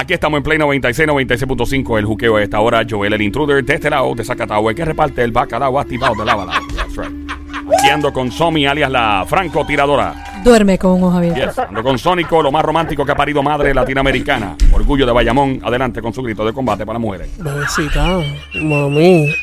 Aquí estamos en Play 96, 96.5. El juqueo a esta hora. Joel, el intruder, de este lado, de Zacatau, el que reparte el bacalao activado de la bala. That's right. Aquí ando con Somi, alias la francotiradora. Duerme con un ojo abierto. Yes. Ando con Sónico, lo más romántico que ha parido madre latinoamericana. Orgullo de Bayamón. Adelante con su grito de combate para mujeres. Bebecita, mami.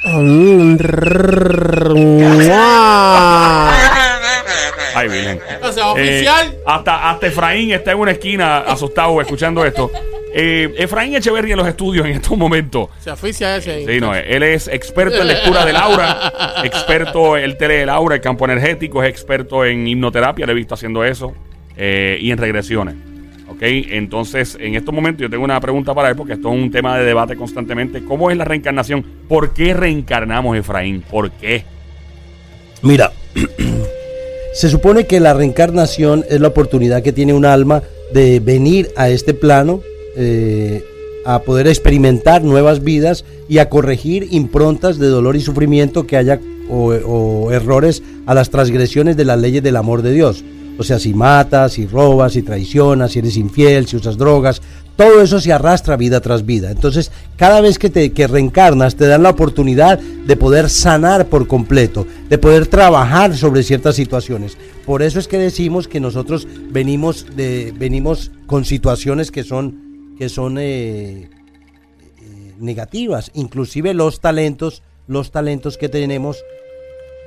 Ay, bien. O sea, oficial. hasta, hasta Efraín está en una esquina asustado escuchando esto. Eh, Efraín Echeverría en los estudios en estos momentos. Se oficia ese ahí. Sí, no, él es experto en lectura del aura, experto, él te lee el aura, el campo energético, es experto en hipnoterapia, le he visto haciendo eso, eh, y en regresiones. ¿Ok? Entonces, en estos momentos yo tengo una pregunta para él, porque esto es un tema de debate constantemente. ¿Cómo es la reencarnación? ¿Por qué reencarnamos, Efraín? ¿Por qué? Mira, se supone que la reencarnación es la oportunidad que tiene un alma de venir a este plano eh, a poder experimentar nuevas vidas y a corregir improntas de dolor y sufrimiento que haya o, o errores a las transgresiones de las leyes del amor de Dios. O sea, si matas, si robas, si traicionas, si eres infiel, si usas drogas, todo eso se arrastra vida tras vida. Entonces, cada vez que te que reencarnas, te dan la oportunidad de poder sanar por completo, de poder trabajar sobre ciertas situaciones. Por eso es que decimos que nosotros venimos de venimos con situaciones que son que son eh, eh, negativas, inclusive los talentos, los talentos que tenemos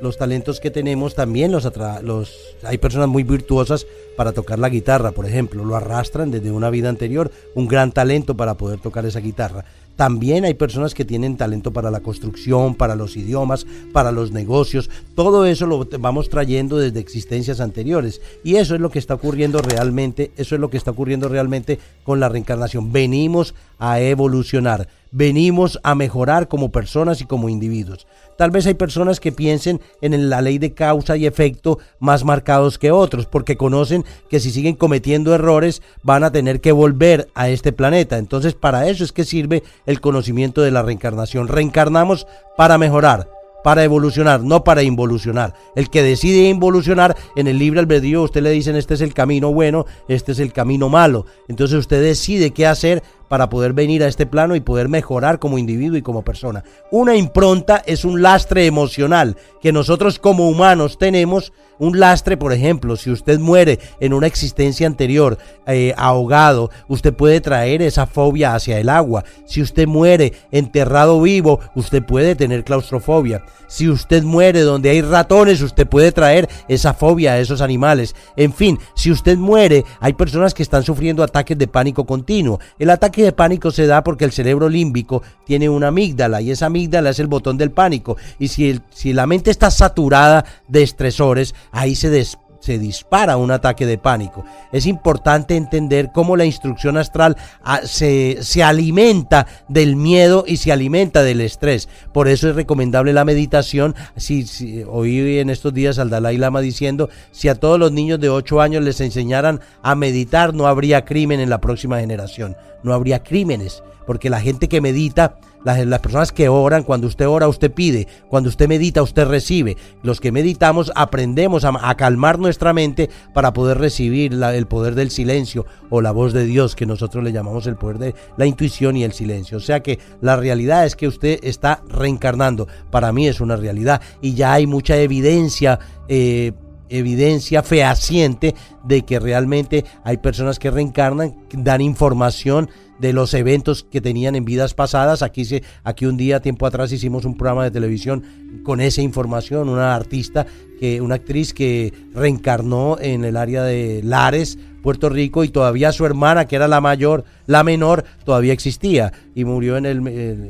los talentos que tenemos también los, atra los hay personas muy virtuosas para tocar la guitarra, por ejemplo, lo arrastran desde una vida anterior, un gran talento para poder tocar esa guitarra. También hay personas que tienen talento para la construcción, para los idiomas, para los negocios. Todo eso lo vamos trayendo desde existencias anteriores. Y eso es lo que está ocurriendo realmente, eso es lo que está ocurriendo realmente con la reencarnación. Venimos a evolucionar, venimos a mejorar como personas y como individuos. Tal vez hay personas que piensen en la ley de causa y efecto más marcados que otros, porque conocen que si siguen cometiendo errores van a tener que volver a este planeta. Entonces para eso es que sirve el conocimiento de la reencarnación. Reencarnamos para mejorar, para evolucionar, no para involucionar. El que decide involucionar en el libre albedrío, usted le dicen este es el camino bueno, este es el camino malo. Entonces usted decide qué hacer para poder venir a este plano y poder mejorar como individuo y como persona. Una impronta es un lastre emocional que nosotros como humanos tenemos. Un lastre, por ejemplo, si usted muere en una existencia anterior eh, ahogado, usted puede traer esa fobia hacia el agua. Si usted muere enterrado vivo, usted puede tener claustrofobia. Si usted muere donde hay ratones, usted puede traer esa fobia a esos animales. En fin, si usted muere, hay personas que están sufriendo ataques de pánico continuo. El ataque de pánico se da porque el cerebro límbico tiene una amígdala y esa amígdala es el botón del pánico. Y si, si la mente está saturada de estresores, ahí se des, se dispara un ataque de pánico. Es importante entender cómo la instrucción astral ah, se, se, alimenta del miedo y se alimenta del estrés. Por eso es recomendable la meditación. Si, oí en estos días al Dalai Lama diciendo, si a todos los niños de 8 años les enseñaran a meditar, no habría crimen en la próxima generación. No habría crímenes. Porque la gente que medita las, personas que oran, cuando usted ora, usted pide, cuando usted medita, usted recibe. Los que meditamos aprendemos a, calmar nuestra mente para poder recibir el poder del silencio o la voz de Dios, que nosotros le llamamos el poder de la intuición y el silencio. O sea que la realidad es que usted está reencarnando. Para mí es una realidad y ya hay mucha evidencia. Eh, evidencia fehaciente de que realmente hay personas que reencarnan, dan información de los eventos que tenían en vidas pasadas. Aquí, se, aquí un día, tiempo atrás, hicimos un programa de televisión con esa información, una artista, que, una actriz que reencarnó en el área de Lares, Puerto Rico, y todavía su hermana, que era la mayor, la menor, todavía existía. Y murió en el,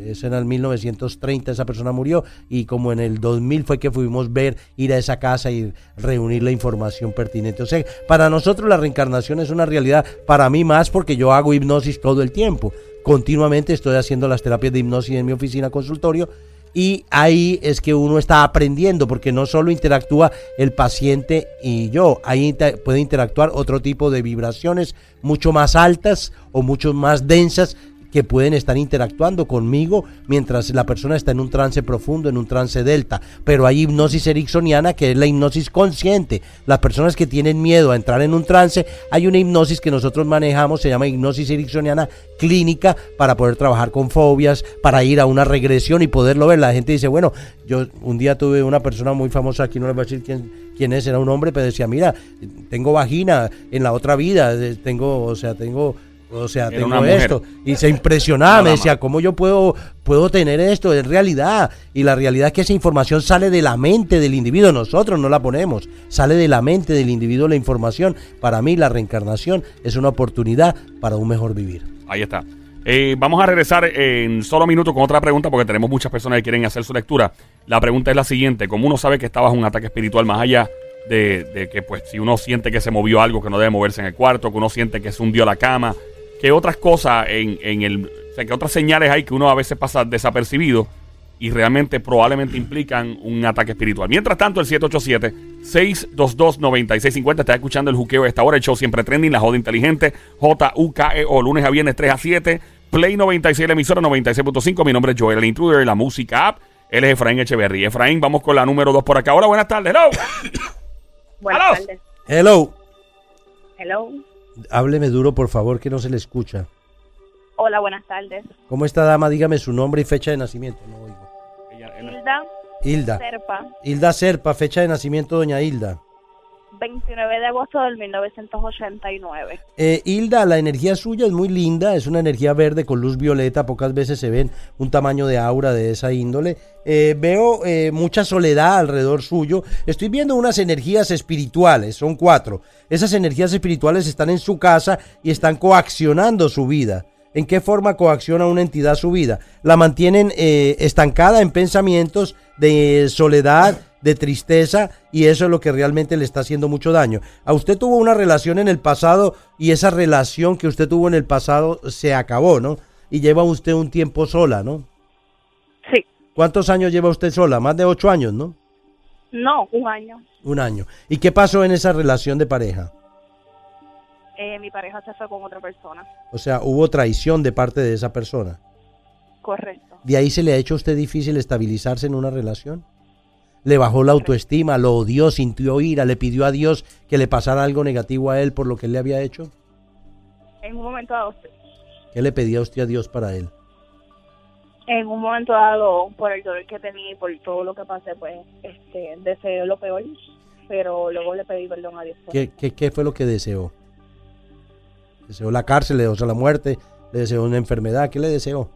es en el 1930, esa persona murió, y como en el 2000 fue que fuimos ver, ir a esa casa y reunir la información pertinente. O sea, para nosotros la reencarnación es una realidad, para mí más porque yo hago hipnosis todo el tiempo. Continuamente estoy haciendo las terapias de hipnosis en mi oficina consultorio y ahí es que uno está aprendiendo porque no solo interactúa el paciente y yo, ahí puede interactuar otro tipo de vibraciones mucho más altas o mucho más densas que pueden estar interactuando conmigo mientras la persona está en un trance profundo, en un trance delta. Pero hay hipnosis ericksoniana que es la hipnosis consciente. Las personas que tienen miedo a entrar en un trance, hay una hipnosis que nosotros manejamos, se llama hipnosis ericksoniana clínica para poder trabajar con fobias, para ir a una regresión y poderlo ver. La gente dice, bueno, yo un día tuve una persona muy famosa, aquí no les voy a decir quién, quién es, era un hombre, pero decía, mira, tengo vagina en la otra vida, tengo, o sea, tengo o sea, Era tengo esto. Y se impresionaba, me decía. ¿cómo yo puedo, puedo tener esto? Es realidad. Y la realidad es que esa información sale de la mente del individuo. Nosotros no la ponemos. Sale de la mente del individuo la información. Para mí, la reencarnación es una oportunidad para un mejor vivir. Ahí está. Eh, vamos a regresar en solo minutos con otra pregunta porque tenemos muchas personas que quieren hacer su lectura. La pregunta es la siguiente: ¿Cómo uno sabe que está bajo un ataque espiritual más allá de, de que, pues, si uno siente que se movió algo que no debe moverse en el cuarto, que uno siente que se hundió la cama, qué otras cosas en, en el. O sea, qué otras señales hay que uno a veces pasa desapercibido y realmente probablemente implican un ataque espiritual. Mientras tanto, el 787-622-9650 está escuchando el juqueo de esta hora, el show siempre trending, la joda inteligente, J-U-K-E-O, E lunes a viernes 3 a 7, Play 96, la emisora 96.5, mi nombre es Joel, el intruder, la música app, él es Efraín Echeverry. Efraín, vamos con la número 2 por acá. Hola, buenas tardes, hello. Buenas tardes. Hello. Hello. Hábleme duro, por favor, que no se le escucha. Hola, buenas tardes. ¿Cómo está, dama? Dígame su nombre y fecha de nacimiento. No oigo. Hilda Hilda. Serpa, Hilda Serpa, fecha de nacimiento, doña Hilda. 29 de agosto del 1989. Eh, Hilda, la energía suya es muy linda, es una energía verde con luz violeta, pocas veces se ven un tamaño de aura de esa índole. Eh, veo eh, mucha soledad alrededor suyo, estoy viendo unas energías espirituales, son cuatro. Esas energías espirituales están en su casa y están coaccionando su vida. ¿En qué forma coacciona una entidad su vida? La mantienen estancada en pensamientos de soledad, de tristeza y eso es lo que realmente le está haciendo mucho daño. A usted tuvo una relación en el pasado y esa relación que usted tuvo en el pasado se acabó, ¿no? Y lleva usted un tiempo sola, ¿no? Sí. ¿Cuántos años lleva usted sola? Más de ocho años, ¿no? No, un año. Un año. ¿Y qué pasó en esa relación de pareja? Eh, mi pareja se fue con otra persona. O sea, hubo traición de parte de esa persona. Correcto. ¿De ahí se le ha hecho a usted difícil estabilizarse en una relación? ¿Le bajó la autoestima, lo odió, sintió ira, le pidió a Dios que le pasara algo negativo a él por lo que él le había hecho? En un momento dado. ¿Qué le pedía usted a Dios para él? en un momento dado, por el dolor que tenía y por todo lo que pasé, pues, este, deseé lo peor, pero luego le pedí perdón a Dios. ¿Qué, qué, qué fue lo que deseó? ¿Deseó la cárcel, le deseó la muerte, le deseó una enfermedad? ¿Qué le deseó?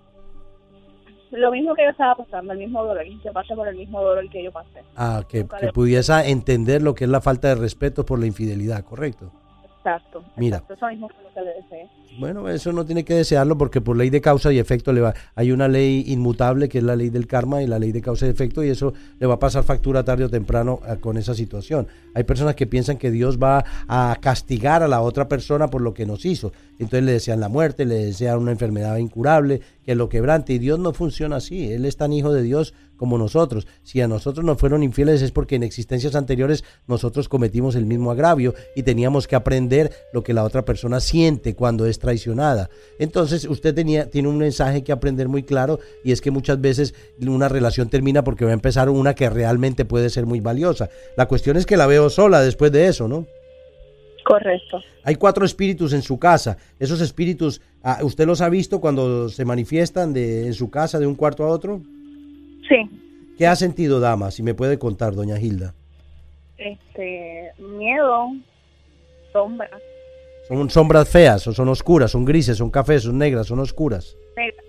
Lo mismo que yo estaba pasando, el mismo dolor, que pasé por el mismo dolor que yo pasé. Ah, que, que le- pudiese entender lo que es la falta de respeto por la infidelidad, ¿correcto? Exacto. Mira. exacto, Eso mismo que le deseé. Bueno, eso no tiene que desearlo porque por ley de causa y efecto le va, hay una ley inmutable que es la ley del karma y la ley de causa y efecto y eso le va a pasar factura tarde o temprano eh, con esa situación. Hay personas que piensan que Dios va a castigar a la otra persona por lo que nos hizo. Entonces le desean la muerte, le desean una enfermedad incurable, que lo quebrante y Dios no funciona así. Él es tan hijo de Dios como nosotros. Si a nosotros nos fueron infieles es porque en existencias anteriores nosotros cometimos el mismo agravio y teníamos que aprender lo que la otra persona siente cuando es traicionada. Entonces usted tenía, tiene un mensaje que aprender muy claro y es que muchas veces una relación termina porque va a empezar una que realmente puede ser muy valiosa. La cuestión es que la veo sola después de eso, ¿no? Correcto. Hay cuatro espíritus en su casa. Esos espíritus, ah, ¿usted los ha visto cuando se manifiestan de, en su casa de un cuarto a otro? Sí. ¿Qué ha sentido, dama? Si me puede contar, doña Hilda. Este, miedo, sombra, ¿Son sombras feas o son oscuras? ¿Son grises? ¿Son cafés? ¿Son negras? ¿Son oscuras? negra,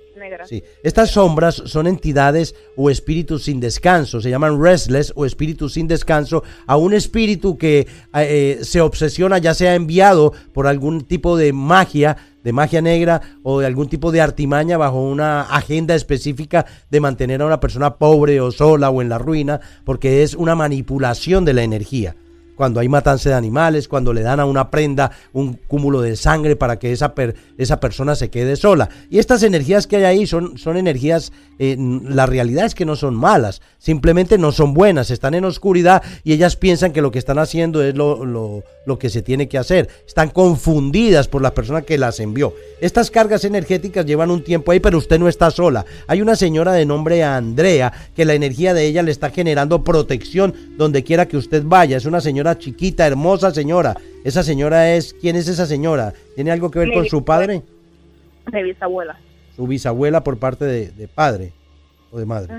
Sí. Estas sombras son entidades o espíritus sin descanso. Se llaman restless o espíritus sin descanso a un espíritu que eh, se obsesiona, ya sea enviado por algún tipo de magia, de magia negra o de algún tipo de artimaña bajo una agenda específica de mantener a una persona pobre o sola o en la ruina, porque es una manipulación de la energía. Cuando hay matanza de animales, cuando le dan a una prenda un cúmulo de sangre para que esa, per- esa persona se quede sola. Y estas energías que hay ahí son, son energías, eh, la realidad es que no son malas, simplemente no son buenas, están en oscuridad y ellas piensan que lo que están haciendo es lo, lo- lo que se tiene que hacer. Están confundidas por la persona que las envió. Estas cargas energéticas llevan un tiempo ahí, pero usted no está sola. Hay una señora de nombre Andrea que la energía de ella le está generando protección donde quiera que usted vaya. Es una señora chiquita, hermosa señora. Esa señora es, ¿quién es esa señora? ¿Tiene algo que ver Mi con su padre? De bisabuela. Su bisabuela por parte de, de padre o de madre.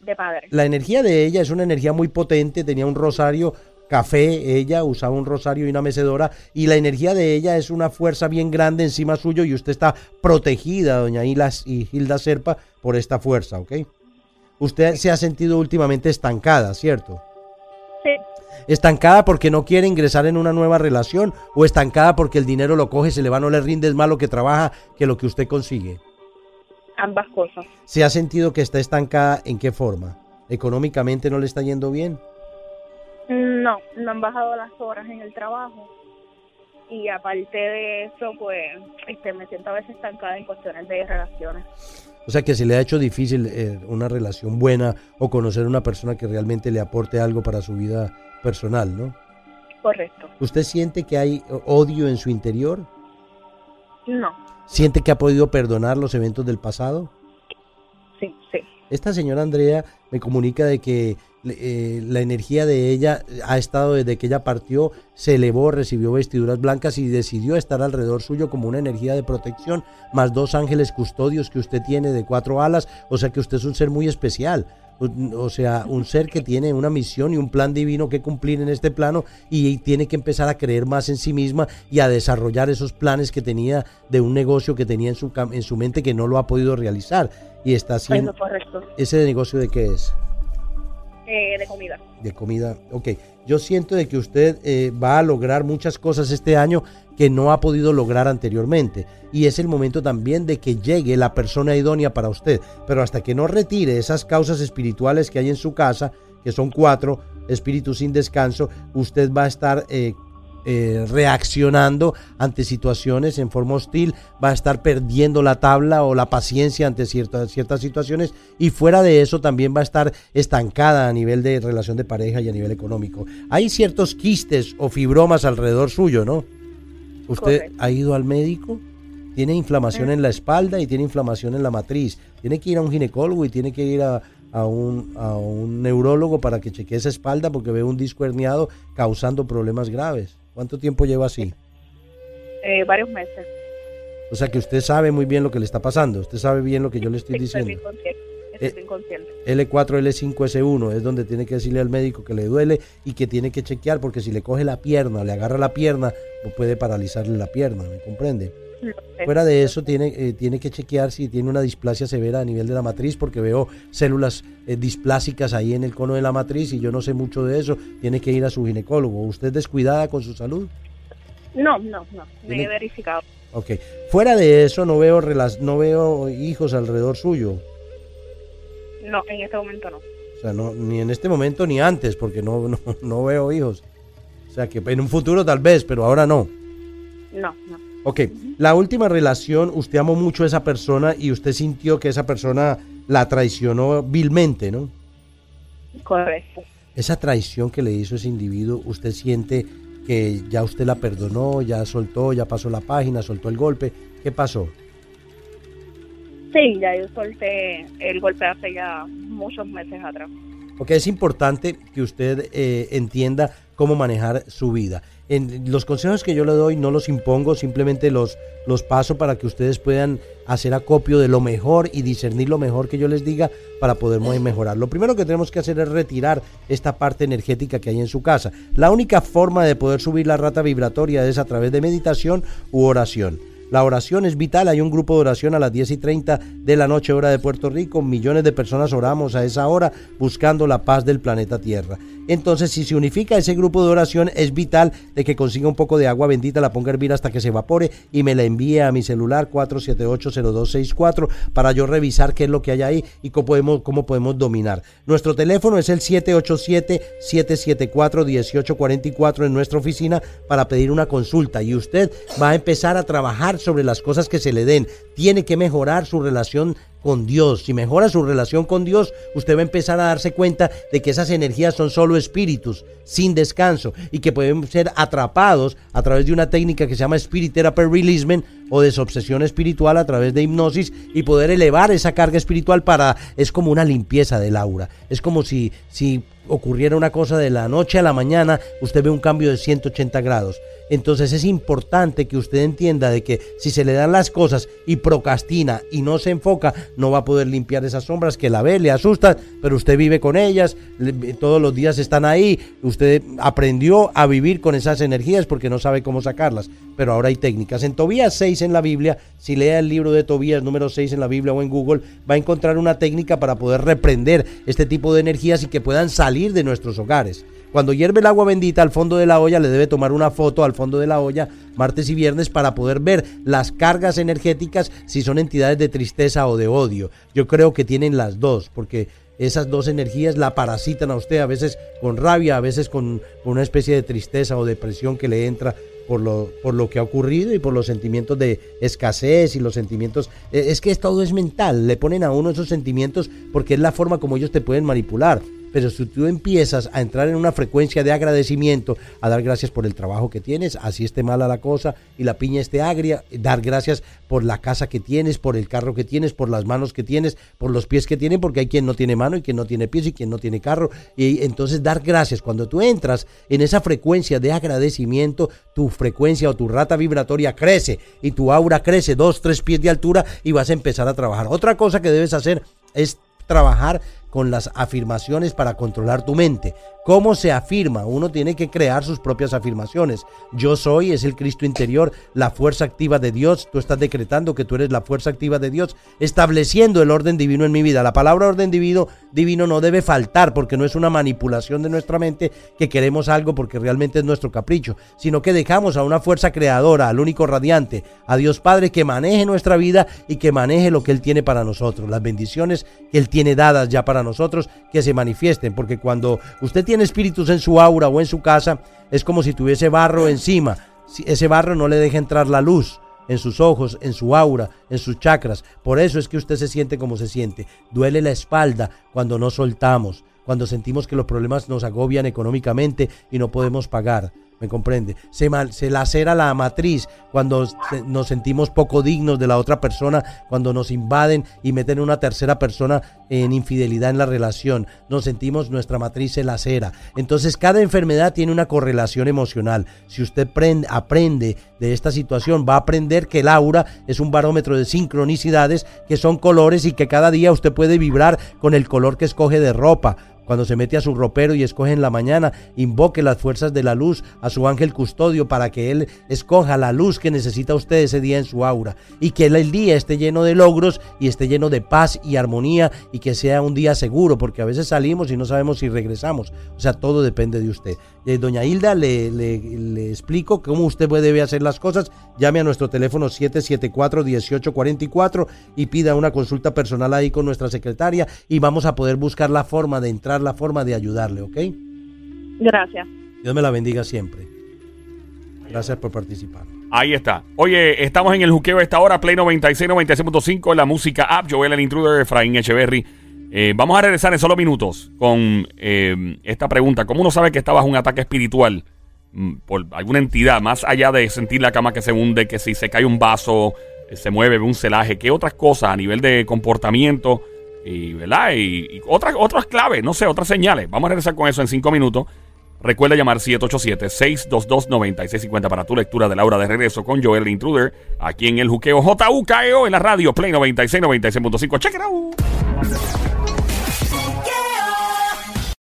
De padre. La energía de ella es una energía muy potente, tenía un rosario café, ella usaba un rosario y una mecedora, y la energía de ella es una fuerza bien grande encima suyo y usted está protegida, doña Hilas y Hilda Serpa, por esta fuerza, ¿ok? Usted se ha sentido últimamente estancada, ¿cierto? Estancada porque no quiere ingresar en una nueva relación o estancada porque el dinero lo coge, se le va, no le rinde, es más lo que trabaja que lo que usted consigue. Ambas cosas. ¿Se ha sentido que está estancada en qué forma? ¿Económicamente no le está yendo bien? No, no han bajado las horas en el trabajo. Y aparte de eso, pues este, me siento a veces estancada en cuestiones de relaciones. O sea que se le ha hecho difícil eh, una relación buena o conocer una persona que realmente le aporte algo para su vida personal, ¿no? Correcto. ¿Usted siente que hay odio en su interior? No, ¿Siente que ha podido perdonar los eventos del pasado? sí, sí. Esta señora Andrea me comunica de que eh, la energía de ella ha estado desde que ella partió, se elevó, recibió vestiduras blancas y decidió estar alrededor suyo como una energía de protección, más dos ángeles custodios que usted tiene de cuatro alas, o sea que usted es un ser muy especial. O sea, un ser que tiene una misión y un plan divino que cumplir en este plano y tiene que empezar a creer más en sí misma y a desarrollar esos planes que tenía de un negocio que tenía en su, en su mente que no lo ha podido realizar. Y está haciendo... ¿Ese negocio de qué es? Eh, de comida. De comida. Ok. Yo siento de que usted eh, va a lograr muchas cosas este año que no ha podido lograr anteriormente. Y es el momento también de que llegue la persona idónea para usted. Pero hasta que no retire esas causas espirituales que hay en su casa, que son cuatro, espíritus sin descanso, usted va a estar eh, eh, reaccionando ante situaciones en forma hostil, va a estar perdiendo la tabla o la paciencia ante ciertas, ciertas situaciones y fuera de eso también va a estar estancada a nivel de relación de pareja y a nivel económico. Hay ciertos quistes o fibromas alrededor suyo, ¿no? ¿Usted Correcto. ha ido al médico? Tiene inflamación en la espalda y tiene inflamación en la matriz. Tiene que ir a un ginecólogo y tiene que ir a, a un, a un neurólogo para que chequee esa espalda porque ve un disco herniado causando problemas graves. ¿Cuánto tiempo lleva así? Eh, varios meses. O sea que usted sabe muy bien lo que le está pasando. Usted sabe bien lo que yo le estoy diciendo. bien consciente. Estoy Eh, bien consciente. L4, L5, S1 es donde tiene que decirle al médico que le duele y que tiene que chequear porque si le coge la pierna, le agarra la pierna, puede paralizarle la pierna, ¿me comprende? Fuera de eso tiene, eh, tiene que chequear si tiene una displasia severa a nivel de la matriz porque veo células eh, displásicas ahí en el cono de la matriz y yo no sé mucho de eso. Tiene que ir a su ginecólogo. ¿Usted es descuidada con su salud? No, no, no. Me he verificado. Ok. Fuera de eso no veo, no veo hijos alrededor suyo. No, en este momento no. O sea, no, ni en este momento ni antes, porque no, no, no veo hijos. O sea, que en un futuro tal vez, pero ahora no. No, no. Ok, la última relación, usted amó mucho a esa persona y usted sintió que esa persona la traicionó vilmente, ¿no? Correcto. Esa traición que le hizo ese individuo, usted siente que ya usted la perdonó, ya soltó, ya pasó la página, soltó el golpe. ¿Qué pasó? Sí, ya yo solté el golpe hace ya muchos meses atrás. Porque es importante que usted eh, entienda cómo manejar su vida. En, los consejos que yo le doy no los impongo, simplemente los, los paso para que ustedes puedan hacer acopio de lo mejor y discernir lo mejor que yo les diga para poder mejorar. Lo primero que tenemos que hacer es retirar esta parte energética que hay en su casa. La única forma de poder subir la rata vibratoria es a través de meditación u oración. La oración es vital. Hay un grupo de oración a las 10 y 30 de la noche, hora de Puerto Rico. Millones de personas oramos a esa hora buscando la paz del planeta Tierra. Entonces, si se unifica ese grupo de oración, es vital de que consiga un poco de agua bendita, la ponga a hervir hasta que se evapore y me la envíe a mi celular 4780264 para yo revisar qué es lo que hay ahí y cómo podemos, cómo podemos dominar. Nuestro teléfono es el 787-774-1844 en nuestra oficina para pedir una consulta y usted va a empezar a trabajar sobre las cosas que se le den. Tiene que mejorar su relación con Dios. Si mejora su relación con Dios, usted va a empezar a darse cuenta de que esas energías son solo espíritus, sin descanso, y que pueden ser atrapados a través de una técnica que se llama Spirit Therapy Releasement o desobsesión espiritual a través de hipnosis y poder elevar esa carga espiritual para es como una limpieza del aura. Es como si si ocurriera una cosa de la noche a la mañana, usted ve un cambio de 180 grados. Entonces es importante que usted entienda de que si se le dan las cosas y procrastina y no se enfoca, no va a poder limpiar esas sombras que la ve, le asustan, pero usted vive con ellas, todos los días están ahí, usted aprendió a vivir con esas energías porque no sabe cómo sacarlas, pero ahora hay técnicas. En Tobías 6 en la Biblia, si lea el libro de Tobías número 6 en la Biblia o en Google, va a encontrar una técnica para poder reprender este tipo de energías y que puedan salir de nuestros hogares. Cuando hierve el agua bendita al fondo de la olla, le debe tomar una foto al fondo de la olla martes y viernes para poder ver las cargas energéticas si son entidades de tristeza o de odio. Yo creo que tienen las dos, porque esas dos energías la parasitan a usted, a veces con rabia, a veces con una especie de tristeza o depresión que le entra por lo, por lo que ha ocurrido y por los sentimientos de escasez y los sentimientos... e, Es que todo es mental, le ponen a uno esos sentimientos porque es la forma como ellos te pueden manipular. Pero si tú empiezas a entrar en una frecuencia de agradecimiento, a dar gracias por el trabajo que tienes, así esté mala la cosa y la piña esté agria, dar gracias por la casa que tienes, por el carro que tienes, por las manos que tienes, por los pies que tienen, porque hay quien no tiene mano y quien no tiene pies y quien no tiene carro. Y entonces dar gracias. Cuando tú entras en esa frecuencia de agradecimiento, tu frecuencia o tu rata vibratoria crece y tu aura crece dos, tres pies de altura y vas a empezar a trabajar. Otra cosa que debes hacer es trabajar con las afirmaciones para controlar tu mente. ¿Cómo se afirma? Uno tiene que crear sus propias afirmaciones. Yo soy, es el Cristo interior, la fuerza activa de Dios. Tú estás decretando que tú eres la fuerza activa de Dios, estableciendo el orden divino en mi vida. La palabra orden divino, divino no debe faltar porque no es una manipulación de nuestra mente que queremos algo porque realmente es nuestro capricho, sino que dejamos a una fuerza creadora, al único radiante, a Dios Padre que maneje nuestra vida y que maneje lo que Él tiene para nosotros, las bendiciones que Él tiene dadas ya para nosotros, que se manifiesten, porque cuando usted tiene espíritus en su aura o en su casa, es como si tuviese barro encima. Ese barro no le deja entrar la luz en sus ojos, en su aura, en sus chakras. Por eso es que usted se siente como se siente. Duele la espalda cuando no soltamos, cuando sentimos que los problemas nos agobian económicamente y no podemos pagar. ¿Me comprende? Se, mal, se lacera la matriz cuando nos sentimos poco dignos de la otra persona, cuando nos invaden y meten una tercera persona en infidelidad en la relación. Nos sentimos, nuestra matriz se lacera. Entonces, cada enfermedad tiene una correlación emocional. Si usted prende, aprende de esta situación, va a aprender que el aura es un barómetro de sincronicidades, que son colores y que cada día usted puede vibrar con el color que escoge de ropa cuando se mete a su ropero y escoge en la mañana, invoque las fuerzas de la luz a su ángel custodio para que él escoja la luz que necesita usted ese día en su aura y que el día esté lleno de logros y esté lleno de paz y armonía y que sea un día seguro, porque a veces salimos y no sabemos si regresamos. O sea, todo depende de usted. Eh, doña Hilda, le, le, le explico cómo usted debe hacer las cosas. Llame a nuestro teléfono 774-1844 y pida una consulta personal ahí con nuestra secretaria y vamos a poder buscar la forma de entrar la forma de ayudarle, ¿ok? Gracias. Dios me la bendiga siempre. Gracias por participar. Ahí está. Oye, estamos en el juqueo a esta hora, Play 96, 96.5, la música app, Joel el Intruder, Efraín Echeverry. Eh, vamos a regresar en solo minutos con eh, esta pregunta. ¿Cómo uno sabe que está bajo un ataque espiritual mm, por alguna entidad, más allá de sentir la cama que se hunde, que si se cae un vaso, eh, se mueve, ve un celaje, qué otras cosas a nivel de comportamiento y, ¿verdad? Y otras, otras claves, no sé, otras señales. Vamos a regresar con eso en cinco minutos. Recuerda llamar 787-622-9650 para tu lectura de la hora de regreso con Joel el Intruder aquí en el Juqueo JUKEO en la radio Play 96, 96.5. Check it out.